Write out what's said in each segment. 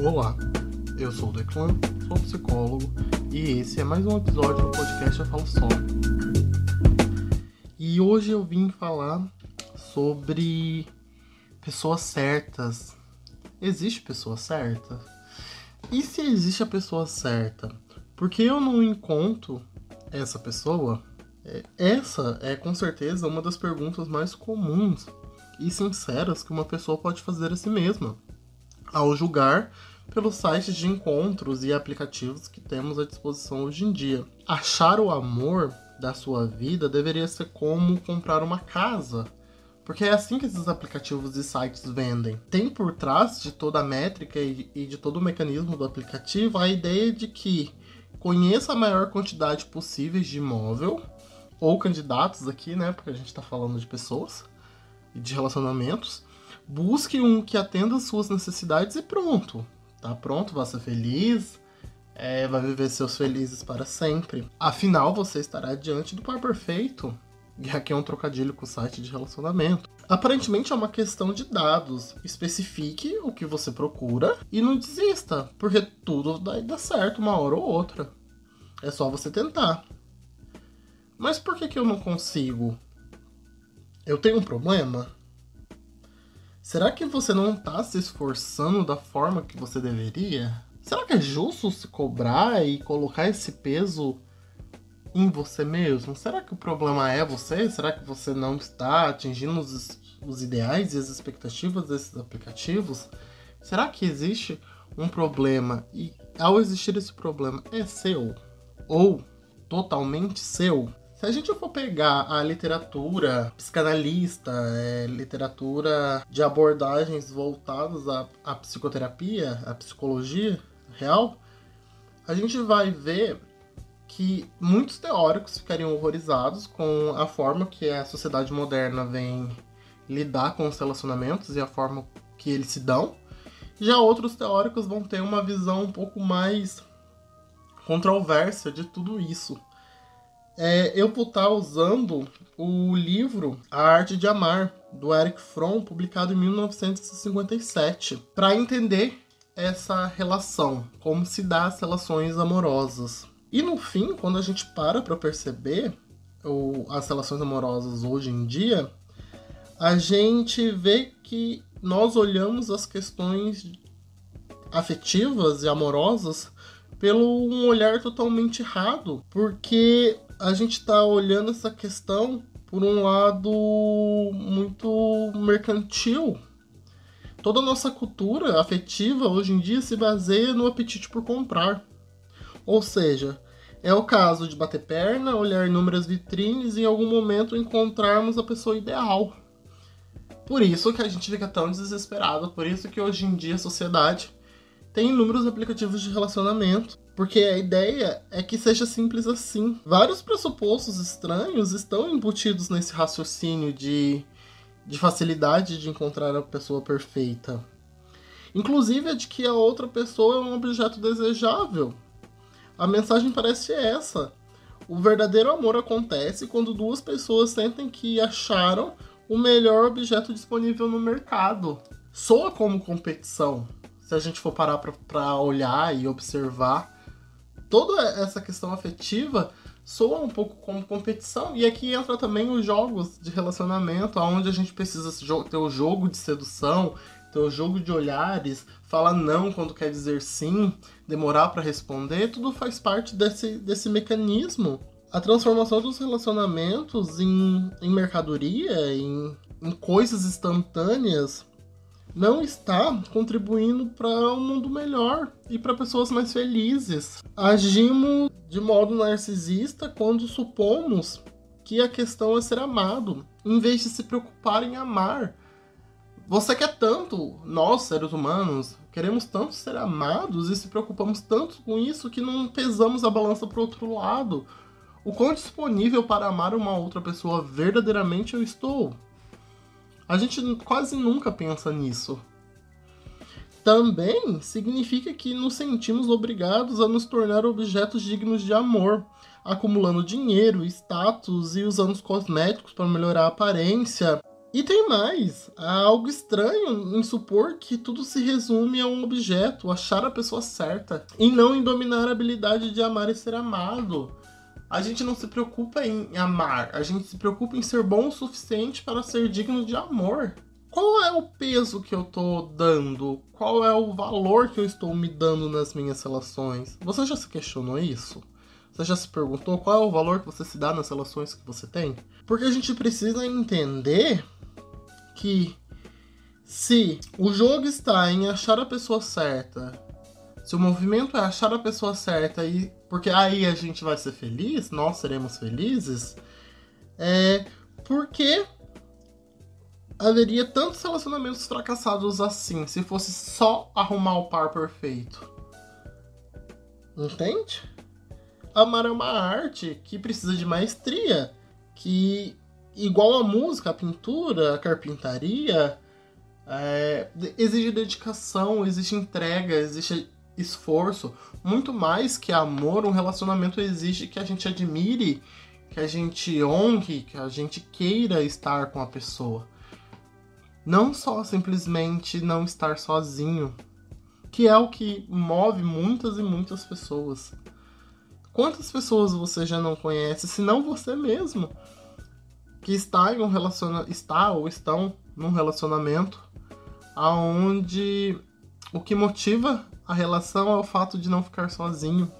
Olá, eu sou o Declan, sou psicólogo e esse é mais um episódio do podcast Eu Falo Só. E hoje eu vim falar sobre pessoas certas. Existe pessoa certa? E se existe a pessoa certa? Por que eu não encontro essa pessoa? É, essa é com certeza uma das perguntas mais comuns e sinceras que uma pessoa pode fazer a si mesma ao julgar pelos sites de encontros e aplicativos que temos à disposição hoje em dia. Achar o amor da sua vida deveria ser como comprar uma casa. Porque é assim que esses aplicativos e sites vendem. Tem por trás de toda a métrica e de todo o mecanismo do aplicativo a ideia de que conheça a maior quantidade possível de imóvel, ou candidatos aqui, né? Porque a gente está falando de pessoas e de relacionamentos, busque um que atenda às suas necessidades e pronto. Tá pronto, vá ser feliz, é, vai viver seus felizes para sempre. Afinal, você estará diante do par perfeito. E aqui é um trocadilho com o site de relacionamento. Aparentemente é uma questão de dados. Especifique o que você procura e não desista, porque tudo vai dar certo uma hora ou outra. É só você tentar. Mas por que, que eu não consigo? Eu tenho um problema? Será que você não está se esforçando da forma que você deveria? Será que é justo se cobrar e colocar esse peso em você mesmo? Será que o problema é você? Será que você não está atingindo os, os ideais e as expectativas desses aplicativos? Será que existe um problema e ao existir esse problema é seu ou totalmente seu? Se a gente for pegar a literatura psicanalista, é, literatura de abordagens voltadas à, à psicoterapia, à psicologia real, a gente vai ver que muitos teóricos ficariam horrorizados com a forma que a sociedade moderna vem lidar com os relacionamentos e a forma que eles se dão. Já outros teóricos vão ter uma visão um pouco mais controversa de tudo isso é, eu vou estar usando o livro A Arte de Amar, do Eric Fromm, publicado em 1957, para entender essa relação, como se dá as relações amorosas. E no fim, quando a gente para para perceber as relações amorosas hoje em dia, a gente vê que nós olhamos as questões afetivas e amorosas pelo um olhar totalmente errado, porque a gente está olhando essa questão por um lado muito mercantil. Toda a nossa cultura afetiva hoje em dia se baseia no apetite por comprar. Ou seja, é o caso de bater perna, olhar inúmeras vitrines e em algum momento encontrarmos a pessoa ideal. Por isso que a gente fica tão desesperado, por isso que hoje em dia a sociedade tem inúmeros aplicativos de relacionamento, porque a ideia é que seja simples assim. Vários pressupostos estranhos estão embutidos nesse raciocínio de, de facilidade de encontrar a pessoa perfeita. Inclusive a de que a outra pessoa é um objeto desejável. A mensagem parece essa. O verdadeiro amor acontece quando duas pessoas sentem que acharam o melhor objeto disponível no mercado. Soa como competição, se a gente for parar para olhar e observar, toda essa questão afetiva soa um pouco como competição. E aqui entra também os jogos de relacionamento, onde a gente precisa ter o jogo de sedução, ter o jogo de olhares, falar não quando quer dizer sim, demorar para responder, tudo faz parte desse, desse mecanismo. A transformação dos relacionamentos em, em mercadoria, em, em coisas instantâneas, não está contribuindo para um mundo melhor e para pessoas mais felizes. Agimos de modo narcisista quando supomos que a questão é ser amado, em vez de se preocupar em amar. Você quer tanto, nós seres humanos, queremos tanto ser amados e se preocupamos tanto com isso que não pesamos a balança para o outro lado. O quão disponível para amar uma outra pessoa verdadeiramente eu estou? A gente quase nunca pensa nisso. Também significa que nos sentimos obrigados a nos tornar objetos dignos de amor, acumulando dinheiro, status e usando os cosméticos para melhorar a aparência. E tem mais, há algo estranho em supor que tudo se resume a um objeto, achar a pessoa certa, e não em dominar a habilidade de amar e ser amado. A gente não se preocupa em amar, a gente se preocupa em ser bom o suficiente para ser digno de amor. Qual é o peso que eu tô dando? Qual é o valor que eu estou me dando nas minhas relações? Você já se questionou isso? Você já se perguntou qual é o valor que você se dá nas relações que você tem? Porque a gente precisa entender que se o jogo está em achar a pessoa certa, se o movimento é achar a pessoa certa e porque aí a gente vai ser feliz, nós seremos felizes, é porque haveria tantos relacionamentos fracassados assim se fosse só arrumar o par perfeito. Entende? Amar é uma arte que precisa de maestria, que igual a música, a pintura, a carpintaria, é, exige dedicação, existe entrega, existe esforço. Muito mais que amor, um relacionamento exige que a gente admire, que a gente honre, que a gente queira estar com a pessoa. Não só simplesmente não estar sozinho, que é o que move muitas e muitas pessoas. Quantas pessoas você já não conhece, se não você mesmo? que está em um relacionamento, está ou estão num relacionamento aonde o que motiva a relação é o fato de não ficar sozinho.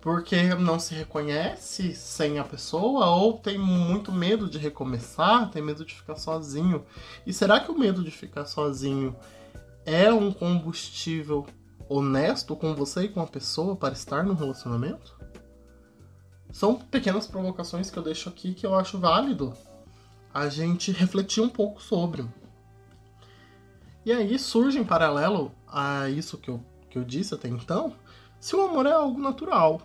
Porque não se reconhece sem a pessoa ou tem muito medo de recomeçar, tem medo de ficar sozinho. E será que o medo de ficar sozinho é um combustível honesto com você e com a pessoa para estar no relacionamento? São pequenas provocações que eu deixo aqui que eu acho válido a gente refletir um pouco sobre. E aí surge em paralelo a isso que eu, que eu disse até então, se o amor é algo natural.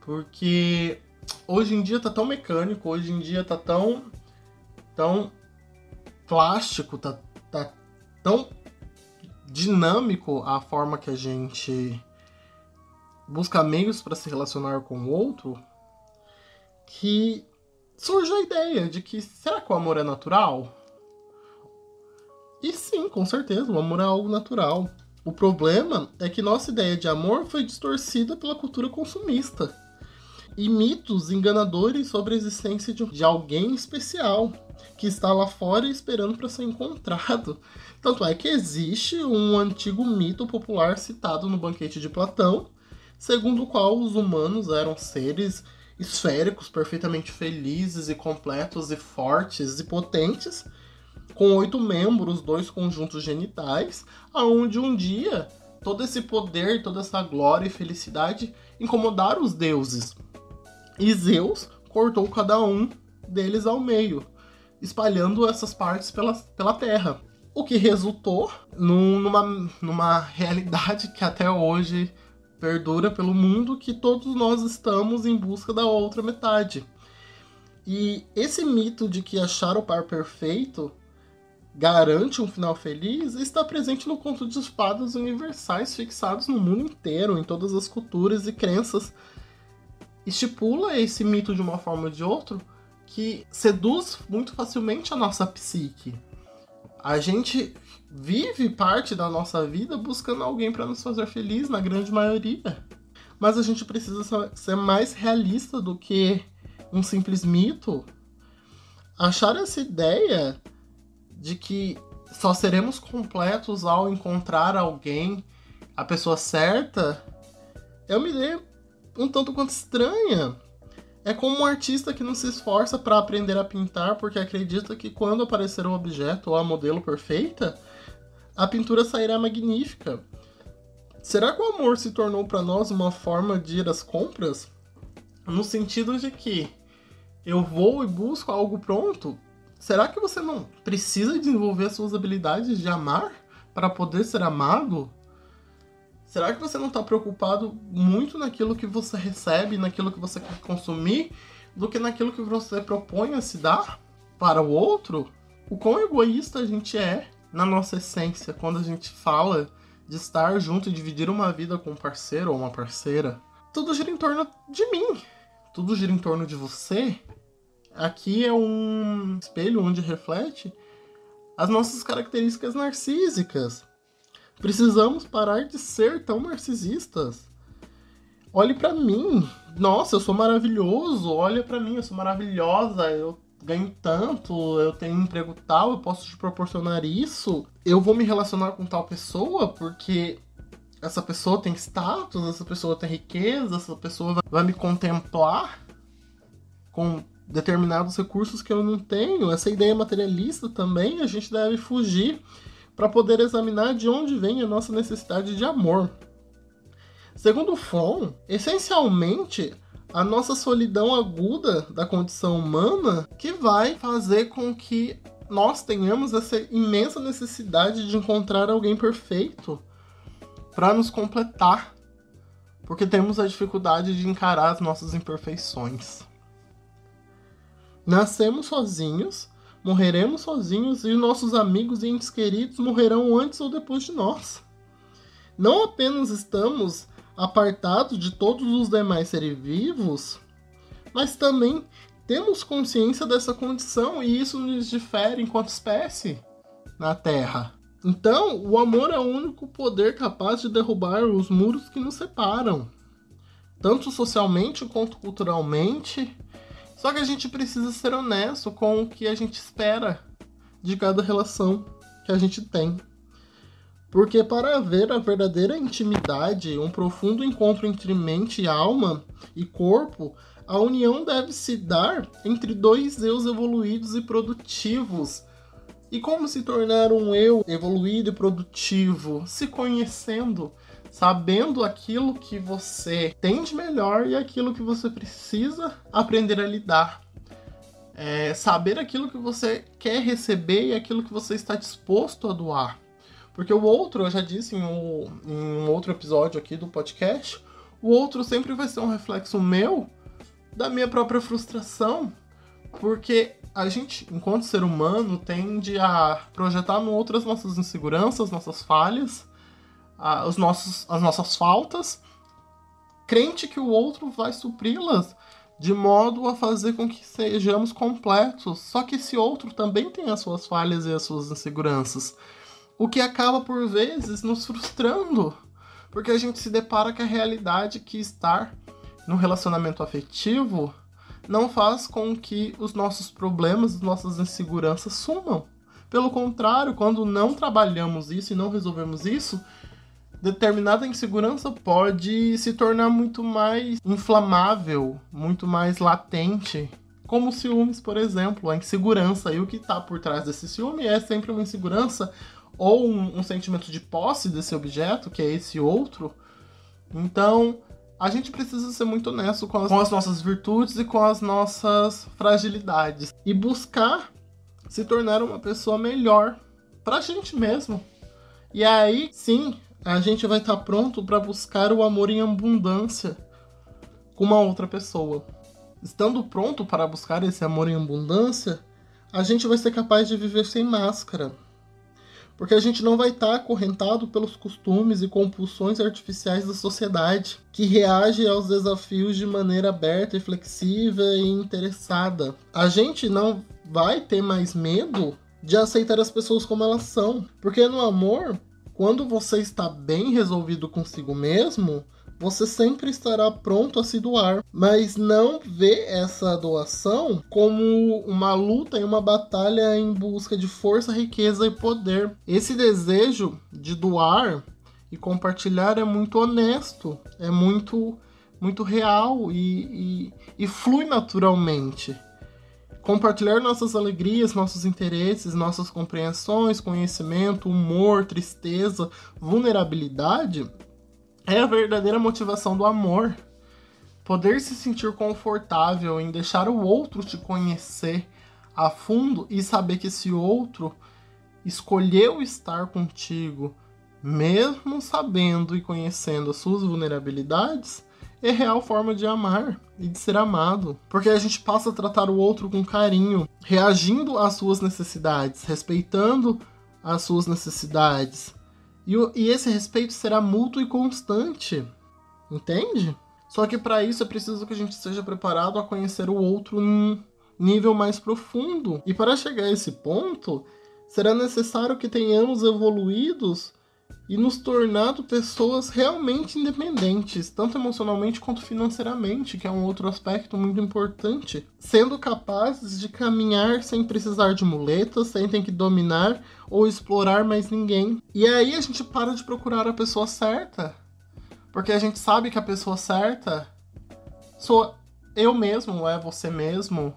Porque hoje em dia tá tão mecânico, hoje em dia tá tão tão plástico, tá, tá tão dinâmico a forma que a gente busca meios para se relacionar com o outro, que surge a ideia de que será que o amor é natural? E sim, com certeza, o amor é algo natural. O problema é que nossa ideia de amor foi distorcida pela cultura consumista e mitos enganadores sobre a existência de, alguém especial que está lá fora esperando para ser encontrado. Tanto é que existe um antigo mito popular citado no Banquete de Platão, segundo o qual os humanos eram seres esféricos, perfeitamente felizes e completos e fortes e potentes, com oito membros, dois conjuntos genitais, aonde um dia todo esse poder, toda essa glória e felicidade incomodaram os deuses. E Zeus cortou cada um deles ao meio, espalhando essas partes pela, pela terra. O que resultou num, numa, numa realidade que até hoje perdura pelo mundo que todos nós estamos em busca da outra metade. E esse mito de que achar o par perfeito garante um final feliz está presente no conto de espadas universais fixados no mundo inteiro, em todas as culturas e crenças. Estipula esse mito de uma forma ou de outra que seduz muito facilmente a nossa psique. A gente vive parte da nossa vida buscando alguém para nos fazer feliz, na grande maioria. Mas a gente precisa ser mais realista do que um simples mito. Achar essa ideia de que só seremos completos ao encontrar alguém, a pessoa certa, é uma ideia um tanto quanto estranha. É como um artista que não se esforça para aprender a pintar porque acredita que quando aparecer um objeto ou a modelo perfeita, a pintura sairá magnífica. Será que o amor se tornou para nós uma forma de ir às compras? No sentido de que eu vou e busco algo pronto? Será que você não precisa desenvolver as suas habilidades de amar para poder ser amado? Será que você não está preocupado muito naquilo que você recebe, naquilo que você quer consumir, do que naquilo que você propõe a se dar para o outro? O quão egoísta a gente é na nossa essência, quando a gente fala de estar junto e dividir uma vida com um parceiro ou uma parceira, tudo gira em torno de mim. Tudo gira em torno de você. Aqui é um espelho onde reflete as nossas características narcísicas. Precisamos parar de ser tão narcisistas. Olhe para mim. Nossa, eu sou maravilhoso. Olha para mim, eu sou maravilhosa. Eu ganho tanto, eu tenho um emprego tal, eu posso te proporcionar isso. Eu vou me relacionar com tal pessoa porque essa pessoa tem status, essa pessoa tem riqueza, essa pessoa vai me contemplar com determinados recursos que eu não tenho. Essa ideia materialista também a gente deve fugir para poder examinar de onde vem a nossa necessidade de amor. Segundo Fromm, essencialmente a nossa solidão aguda da condição humana que vai fazer com que nós tenhamos essa imensa necessidade de encontrar alguém perfeito para nos completar, porque temos a dificuldade de encarar as nossas imperfeições. Nascemos sozinhos, morreremos sozinhos e nossos amigos e entes queridos morrerão antes ou depois de nós. Não apenas estamos apartados de todos os demais seres vivos, mas também temos consciência dessa condição e isso nos difere enquanto espécie na Terra. Então, o amor é o único poder capaz de derrubar os muros que nos separam, tanto socialmente quanto culturalmente, só que a gente precisa ser honesto com o que a gente espera de cada relação que a gente tem. Porque para haver a verdadeira intimidade, um profundo encontro entre mente alma e corpo, a união deve se dar entre dois eus evoluídos e produtivos. E como se tornar um eu evoluído e produtivo? Se conhecendo, sabendo aquilo que você tem de melhor e aquilo que você precisa aprender a lidar. É, saber aquilo que você quer receber e aquilo que você está disposto a doar. Porque o outro, eu já disse em um, em um outro episódio aqui do podcast, o outro sempre vai ser um reflexo meu da minha própria frustração. Porque a gente, enquanto ser humano, tende a projetar no outro as nossas inseguranças, nossas falhas, a, os nossos, as nossas faltas, crente que o outro vai supri-las de modo a fazer com que sejamos completos. Só que esse outro também tem as suas falhas e as suas inseguranças, o que acaba por vezes nos frustrando, porque a gente se depara com a realidade que estar no relacionamento afetivo não faz com que os nossos problemas, as nossas inseguranças sumam. Pelo contrário, quando não trabalhamos isso e não resolvemos isso, determinada insegurança pode se tornar muito mais inflamável, muito mais latente. Como ciúmes, por exemplo, a insegurança. E o que está por trás desse ciúme é sempre uma insegurança ou um, um sentimento de posse desse objeto, que é esse outro. Então, a gente precisa ser muito honesto com as, com as, nossas virtudes e com as nossas fragilidades e buscar se tornar uma pessoa melhor pra gente mesmo. E aí, sim, a gente vai estar tá pronto para buscar o amor em abundância com uma outra pessoa. Estando pronto para buscar esse amor em abundância, a gente vai ser capaz de viver sem máscara. Porque a gente não vai estar tá acorrentado pelos costumes e compulsões artificiais da sociedade, que reage aos desafios de maneira aberta e flexível e interessada. A gente não vai ter mais medo de aceitar as pessoas como elas são. Porque no amor, quando você está bem resolvido consigo mesmo, você sempre estará pronto a se doar, mas não vê essa doação como uma luta e uma batalha em busca de força, riqueza e poder. Esse desejo de doar e compartilhar é muito honesto, é muito muito real e, e, e flui naturalmente compartilhar nossas alegrias, nossos interesses, nossas compreensões, conhecimento, humor, tristeza, vulnerabilidade é a verdadeira motivação do amor. Poder se sentir confortável em deixar o outro te conhecer a fundo e saber que esse outro escolheu estar contigo, mesmo sabendo e conhecendo as suas vulnerabilidades, é real forma de amar e de ser amado, porque a gente passa a tratar o outro com carinho, reagindo às suas necessidades, respeitando as suas necessidades. E, e esse respeito será mútuo e constante, entende? Só que para isso é preciso que a gente seja preparado a conhecer o outro nível mais profundo. E para chegar a esse ponto, será necessário que tenhamos evoluídos e nos tornado pessoas realmente independentes, tanto emocionalmente quanto financeiramente, que é um outro aspecto muito importante, sendo capazes de caminhar sem precisar de muletas, sem ter que dominar ou explorar mais ninguém. E aí a gente para de procurar a pessoa certa, porque a gente sabe que a pessoa certa sou eu mesmo, é você mesmo.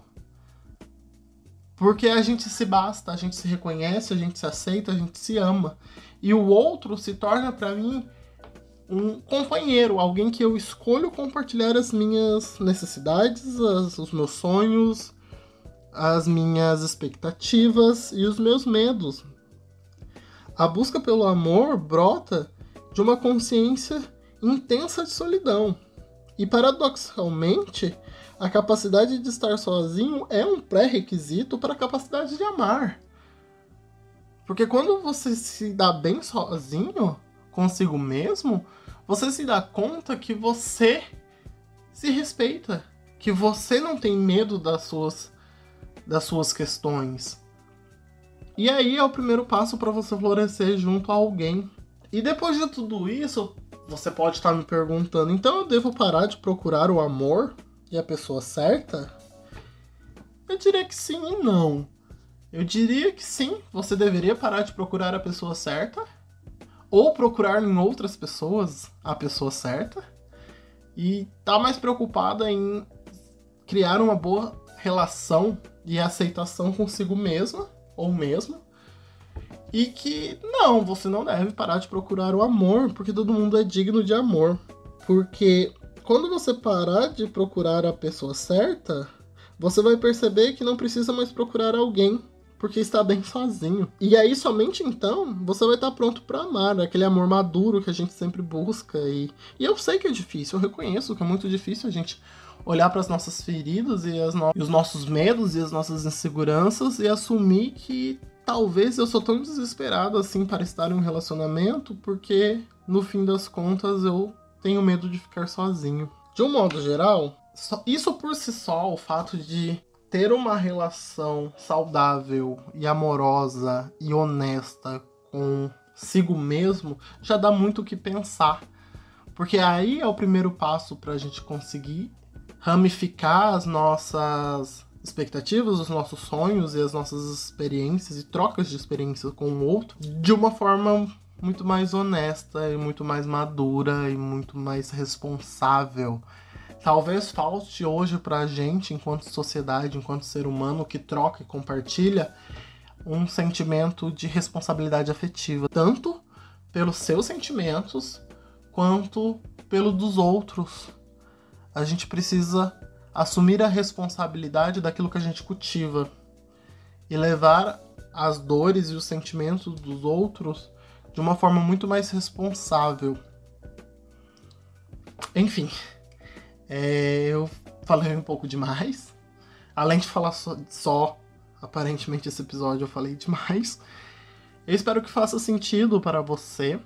Porque a gente se basta, a gente se reconhece, a gente se aceita, a gente se ama. E o outro se torna para mim um companheiro, alguém que eu escolho compartilhar as minhas necessidades, as, os meus sonhos, as minhas expectativas e os meus medos. A busca pelo amor brota de uma consciência intensa de solidão. E paradoxalmente, a capacidade de estar sozinho é um pré-requisito para a capacidade de amar. Porque quando você se dá bem sozinho, consigo mesmo, você se dá conta que você se respeita, que você não tem medo das suas das suas questões. E aí é o primeiro passo para você florescer junto a alguém. E depois de tudo isso, você pode estar me perguntando: então eu devo parar de procurar o amor e a pessoa certa? Eu diria que sim e não. Eu diria que sim, você deveria parar de procurar a pessoa certa, ou procurar em outras pessoas a pessoa certa, e tá mais preocupada em criar uma boa relação e aceitação consigo mesma ou mesmo. E que não, você não deve parar de procurar o amor, porque todo mundo é digno de amor. Porque quando você parar de procurar a pessoa certa, você vai perceber que não precisa mais procurar alguém porque está bem sozinho. E aí, somente então, você vai estar pronto para amar, né? aquele amor maduro que a gente sempre busca. E, e eu sei que é difícil, eu reconheço que é muito difícil a gente olhar para as nossas feridas e, as no... e os nossos medos e as nossas inseguranças e assumir que talvez eu sou tão desesperado assim para estar em um relacionamento porque no fim das contas eu tenho medo de ficar sozinho. De um modo geral, isso por si só, o fato de ter uma relação saudável e amorosa e honesta consigo mesmo já dá muito o que pensar. Porque aí é o primeiro passo para a gente conseguir ramificar as nossas expectativas, os nossos sonhos e as nossas experiências e trocas de experiências com o outro de uma forma muito mais honesta e muito mais madura e muito mais responsável talvez falte hoje para a gente, enquanto sociedade, enquanto ser humano que troca e compartilha, um sentimento de responsabilidade afetiva, tanto pelos seus sentimentos quanto pelo dos outros. A gente precisa assumir a responsabilidade daquilo que a gente cultiva e levar as dores e os sentimentos dos outros de uma forma muito mais responsável. Enfim, é, eu falei um pouco demais. Além de falar só, só, aparentemente esse episódio eu falei demais. Eu espero que faça sentido para você.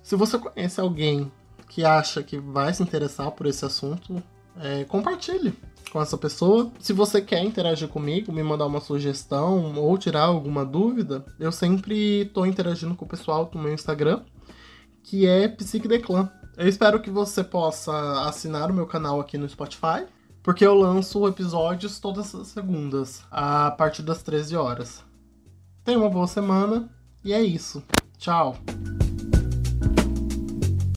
Se você conhece alguém que acha que vai se interessar por esse assunto, é, compartilhe com essa pessoa. Se você quer interagir comigo, me mandar uma sugestão ou tirar alguma dúvida, eu sempre estou interagindo com o pessoal do meu Instagram, que é PsiqueDeclan. Eu espero que você possa assinar o meu canal aqui no Spotify, porque eu lanço episódios todas as segundas, a partir das 13 horas. Tenha uma boa semana e é isso. Tchau!